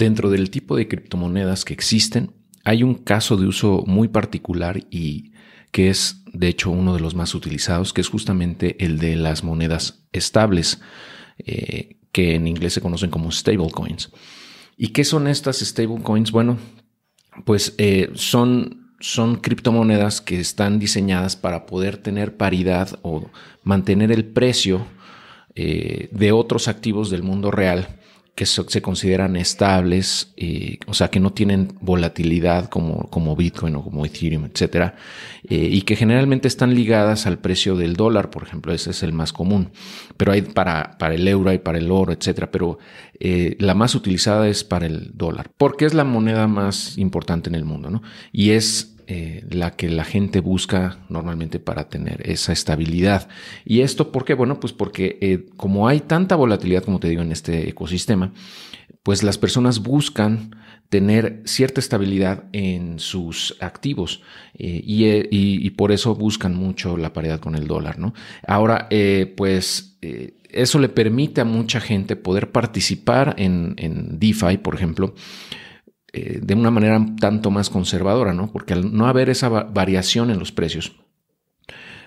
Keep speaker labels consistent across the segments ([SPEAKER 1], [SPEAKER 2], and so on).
[SPEAKER 1] dentro del tipo de criptomonedas que existen, hay un caso de uso muy particular y que es de hecho uno de los más utilizados, que es justamente el de las monedas estables, eh, que en inglés se conocen como stablecoins. ¿Y qué son estas stablecoins? Bueno, pues eh, son, criptomonedas que están diseñadas para poder tener paridad o mantener el precio eh, de otros activos del mundo real que se consideran estables, o sea, que no tienen volatilidad como, como Bitcoin o como Ethereum, etcétera, eh, y que generalmente están ligadas al precio del dólar, por ejemplo, ese es el más común. Pero hay para, para el euro, hay para el oro, etcétera, pero eh, la más utilizada es para el dólar, porque es la moneda más importante en el mundo, ¿no? Y es eh, la que la gente busca normalmente para tener esa estabilidad. ¿Y esto por qué? Bueno, pues porque eh, como hay tanta volatilidad, como te digo, en este ecosistema, pues las personas buscan tener cierta estabilidad en sus activos eh, y, por eso buscan mucho la paridad con el dólar, ¿no? Ahora, pues eso le permite a mucha gente poder participar en, en DeFi, por ejemplo, eh, de una manera tanto más conservadora, ¿no? Porque al no haber esa variación en los precios,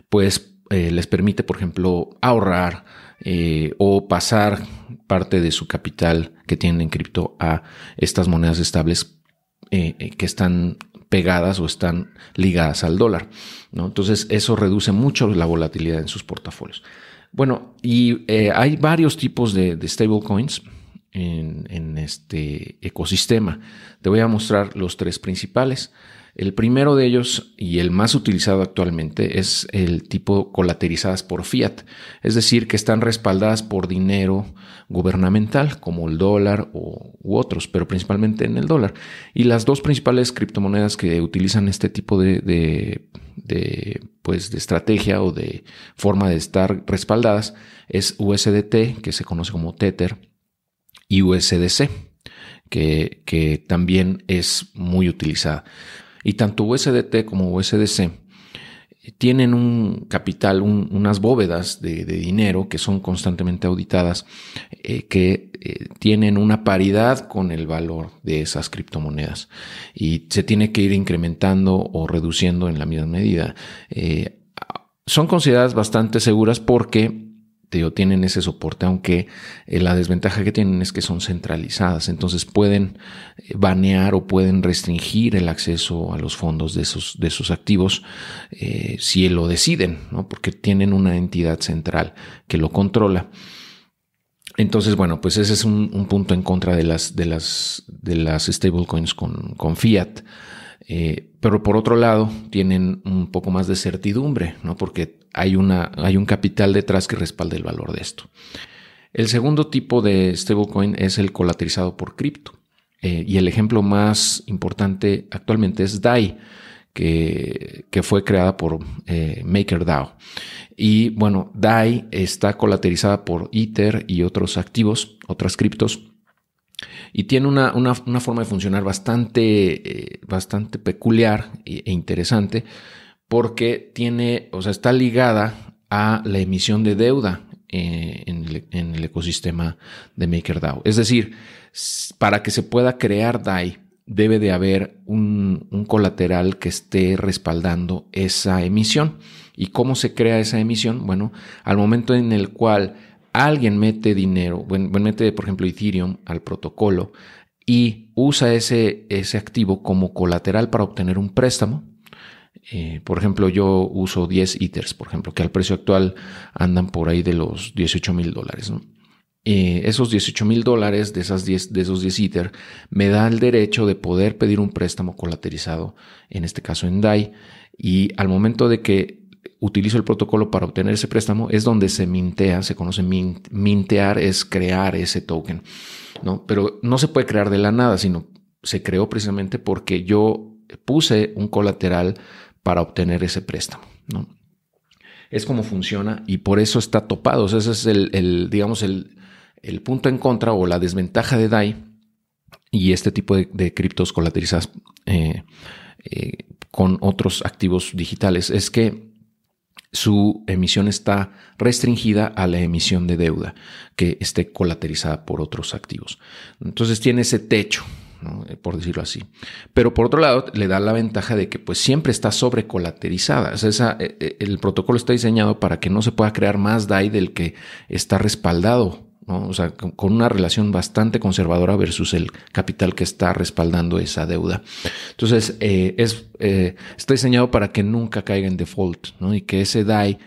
[SPEAKER 1] pues eh, les permite, por ejemplo, ahorrar eh, o pasar parte de su capital que tienen en cripto a estas monedas estables que están pegadas o están ligadas al dólar, ¿no? Entonces eso reduce mucho la volatilidad en sus portafolios. Bueno, y hay varios tipos de, de stablecoins en, este ecosistema. Te voy a mostrar los tres principales. El primero de ellos y el más utilizado actualmente es el tipo colaterizadas por fiat, es decir, que están respaldadas por dinero gubernamental como el dólar u otros, pero principalmente en el dólar. Y las dos principales criptomonedas que utilizan este tipo de, de, pues, de estrategia o de forma de estar respaldadas es USDT, que se conoce como Tether, y USDC, que, también es muy utilizada. Y tanto USDT como USDC tienen un capital, unas bóvedas de, dinero que son constantemente auditadas, eh, que eh, tienen una paridad con el valor de esas criptomonedas y se tiene que ir incrementando o reduciendo en la misma medida. Eh, son consideradas bastante seguras porque tienen ese soporte, aunque eh, la desventaja que tienen es que son centralizadas, entonces pueden eh, banear o pueden restringir el acceso a los fondos de sus, de sus activos eh, si lo deciden, ¿no? porque tienen una entidad central que lo controla. Entonces, bueno, pues ese es un, punto en contra de las, de las, de las stablecoins con, con fiat. Pero por otro lado, tienen un poco más de certidumbre, ¿no? Porque hay, una, hay un capital detrás que respalde el valor de esto. El segundo tipo de stablecoin es el colateralizado por cripto. Eh, y el ejemplo más importante actualmente es DAI, que, fue creada por eh, MakerDAO. Y bueno, DAI está colateralizada por Ether y otros activos, otras criptos. Y tiene una, forma de funcionar bastante, eh, bastante peculiar e interesante porque tiene, o sea, está ligada a la emisión de deuda eh, en, el, ecosistema de MakerDAO. Es decir, para que se pueda crear DAI, debe de haber un, colateral que esté respaldando esa emisión. ¿Y cómo se crea esa emisión? Bueno, al momento en el cual alguien mete dinero, bueno, mete, por ejemplo, Ethereum al protocolo y usa ese, ese activo como colateral para obtener un préstamo, eh, por ejemplo, yo uso 10 ITERs, por ejemplo, que al precio actual andan por ahí de los 18 mil dólares. Eh, esos 18 mil dólares de, esas 10, de esos 10 ITER me da el derecho de poder pedir un préstamo colaterizado, en este caso en DAI, y al momento de que utilizo el protocolo para obtener ese préstamo es donde se mintea, se conoce mintear, es crear ese token, ¿no? Pero no se puede crear de la nada, sino se creó precisamente porque yo puse un colateral para obtener ese préstamo. ¿no? Es como funciona y por eso está topado. ese es el, digamos, el, punto en contra o la desventaja de DAI y este tipo de, criptos colateralizadas eh, eh, con otros activos digitales. Es que su emisión está restringida a la emisión de deuda que esté colateralizada por otros activos. Entonces tiene ese techo, eh, por decirlo así. Pero por otro lado, le da la ventaja de que pues siempre está sobrecolaterizada. Eh, eh, el protocolo está diseñado para que no se pueda crear más DAI del que está respaldado o sea, con una relación bastante conservadora versus el capital que está respaldando esa deuda. Entonces, eh, es, eh, está diseñado para que nunca caiga en default ¿no? y que ese DAI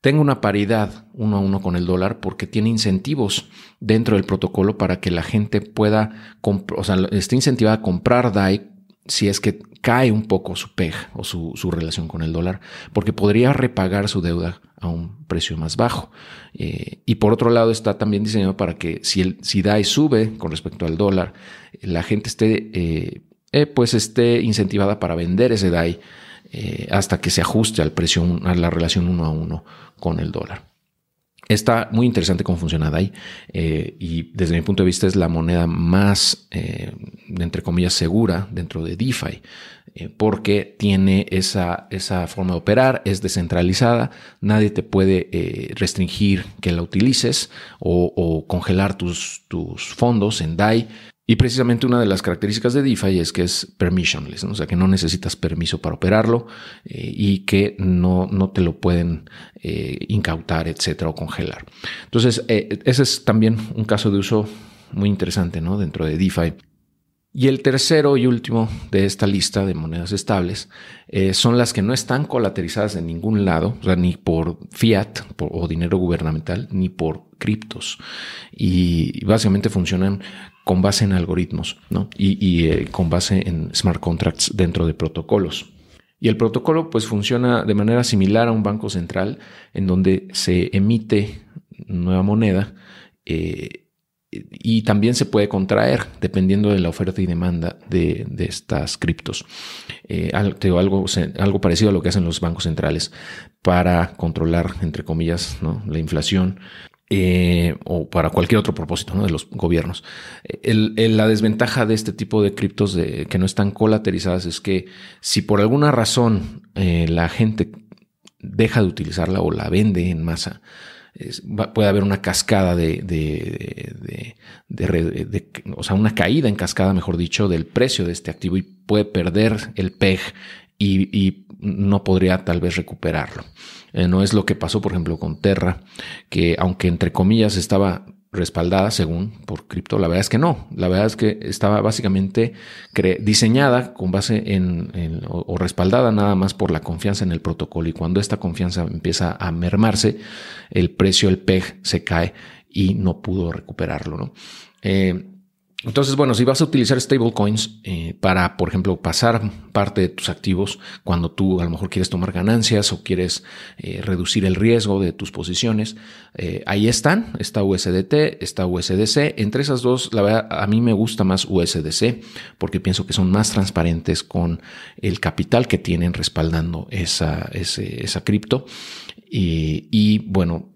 [SPEAKER 1] tenga una paridad uno a uno con el dólar porque tiene incentivos dentro del protocolo para que la gente pueda, o sea, esté incentivada a comprar DAI si es que cae un poco su PEG o su, relación con el dólar, porque podría repagar su deuda a un precio más bajo. Eh, y por otro lado está también diseñado para que si, el, si DAI sube con respecto al dólar, la gente esté, eh, eh, pues esté incentivada para vender ese DAI hasta que se ajuste al precio, a la relación uno a uno con el dólar. Está muy interesante cómo funciona DAI eh, y desde mi punto de vista es la moneda más, eh, entre comillas, segura dentro de DeFi eh, porque tiene esa, esa forma de operar, es descentralizada, nadie te puede restringir que la utilices o, o congelar tus, tus fondos en DAI. Y precisamente una de las características de DeFi es que es permissionless, o sea que no necesitas permiso para operarlo eh, y que no, no, te lo pueden eh, incautar, etcétera, o congelar. Entonces, eh, ese es también un caso de uso muy interesante ¿no? dentro de DeFi. Y el tercero y último de esta lista de monedas estables son las que no están colaterizadas en ningún lado, o sea, ni por fiat o dinero gubernamental, ni por criptos. Y básicamente funcionan con base en algoritmos ¿no? y, eh, con base en smart contracts dentro de protocolos. Y el protocolo pues funciona de manera similar a un banco central en donde se emite nueva moneda eh, y también se puede contraer dependiendo de la oferta y demanda de, estas criptos. Eh, algo, algo, parecido a lo que hacen los bancos centrales para controlar, entre comillas, la inflación eh, o para cualquier otro propósito de los gobiernos. la desventaja de este tipo de criptos que no están colaterizadas es que si por alguna razón eh, la gente deja de utilizarla o la vende en masa, puede haber una cascada de, de, o sea, una caída en cascada, mejor dicho, del precio de este activo y puede perder el PEG y, y no podría tal vez recuperarlo. Eh, no es lo que pasó, por ejemplo, con Terra, que aunque entre comillas estaba respaldada según por cripto, la verdad es que no. La verdad es que estaba básicamente diseñada con base en, o, respaldada nada más por la confianza en el protocolo y cuando esta confianza empieza a mermarse, el precio, el PEG se cae y no pudo recuperarlo. ¿no? Eh, entonces, bueno, si vas a utilizar stablecoins eh, para, por ejemplo, pasar parte de tus activos cuando tú a lo mejor quieres tomar ganancias o quieres eh, reducir el riesgo de tus posiciones, eh, ahí están, está USDT, está USDC. Entre esas dos, la verdad, a mí me gusta más USDC porque pienso que son más transparentes con el capital que tienen respaldando esa, esa cripto. Y, y bueno,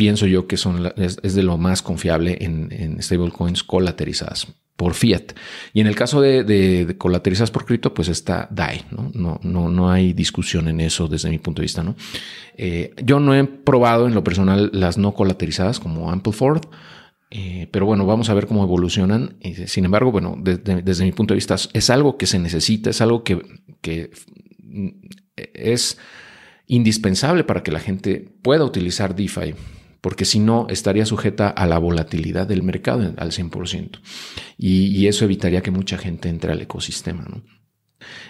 [SPEAKER 1] pienso yo que son, es, de lo más confiable en, stablecoins colaterizadas por fiat. Y en el caso de, colaterizadas por cripto, pues está DAI, ¿no? No, no, no hay discusión en eso desde mi punto de vista, ¿no? Eh, yo no he probado en lo personal las no colaterizadas como Ampleford, eh, pero bueno, vamos a ver cómo evolucionan. sin embargo, bueno, desde mi punto de vista es algo que se necesita, es algo que, que es indispensable para que la gente pueda utilizar DeFi porque si no estaría sujeta a la volatilidad del mercado al 100%. Y, eso evitaría que mucha gente entre al ecosistema. ¿no?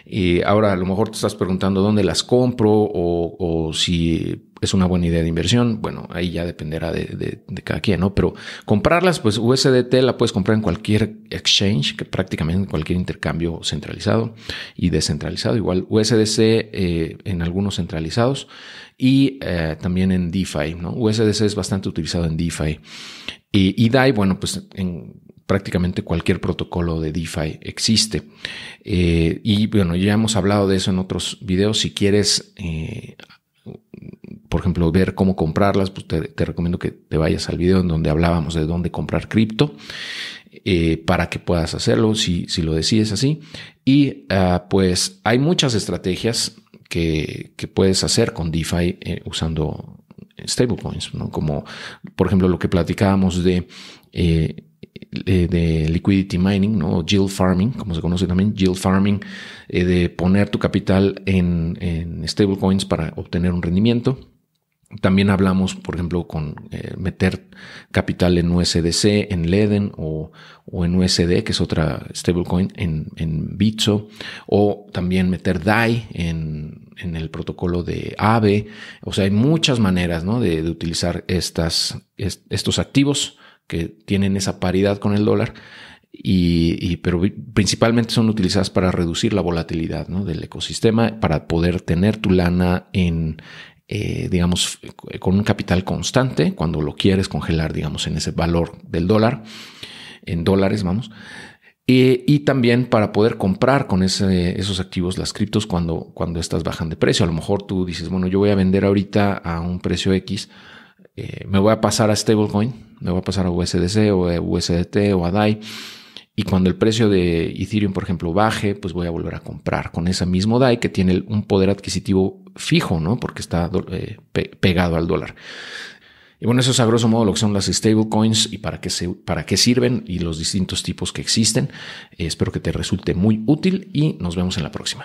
[SPEAKER 1] Y ahora a lo mejor te estás preguntando dónde las compro o, si es una buena idea de inversión. Bueno, ahí ya dependerá de, cada quien, ¿no? Pero comprarlas, pues USDT la puedes comprar en cualquier exchange, que prácticamente en cualquier intercambio centralizado y descentralizado. Igual USDC eh, en algunos centralizados y eh, también en DeFi, ¿no? USDC es bastante utilizado en DeFi. Y, DAI, bueno, pues en prácticamente cualquier protocolo de DeFi existe. Eh, y bueno, ya hemos hablado de eso en otros videos. Si quieres, por ejemplo, ver cómo comprarlas, pues te, recomiendo que te vayas al video en donde hablábamos de dónde comprar cripto. Eh, para que puedas hacerlo si, si lo decides así. Y ah, pues hay muchas estrategias que, puedes hacer con DeFi eh, usando stablecoins. Como por ejemplo lo que platicábamos de, eh, de liquidity mining, ¿no? Yield farming, como se conoce también, yield farming, de poner tu capital en, en stablecoins para obtener un rendimiento. También hablamos, por ejemplo, con eh, meter capital en USDC, en Leden o, en USD, que es otra stablecoin, en, en Bitso, o también meter DAI en, el protocolo de AVE. O sea, hay muchas maneras de, utilizar estas, estos activos que tienen esa paridad con el dólar. Y, pero principalmente son utilizadas para reducir la volatilidad del ecosistema, para poder tener tu lana en, eh, digamos, con un capital constante cuando lo quieres congelar, digamos, en ese valor del dólar, en dólares, vamos. y también para poder comprar con esos activos las criptos cuando, cuando estas bajan de precio. A lo mejor tú dices, bueno, yo voy a vender ahorita a un precio X, eh, me voy a pasar a stablecoin, me voy a pasar a USDC o a USDT o a DAI y cuando el precio de Ethereum, por ejemplo, baje, pues voy a volver a comprar con ese mismo DAI que tiene un poder adquisitivo fijo, ¿no? Porque está eh, pegado al dólar. Y bueno, eso es a grosso modo lo que son las stablecoins y para qué, para qué sirven y los distintos tipos que existen. espero que te resulte muy útil y nos vemos en la próxima.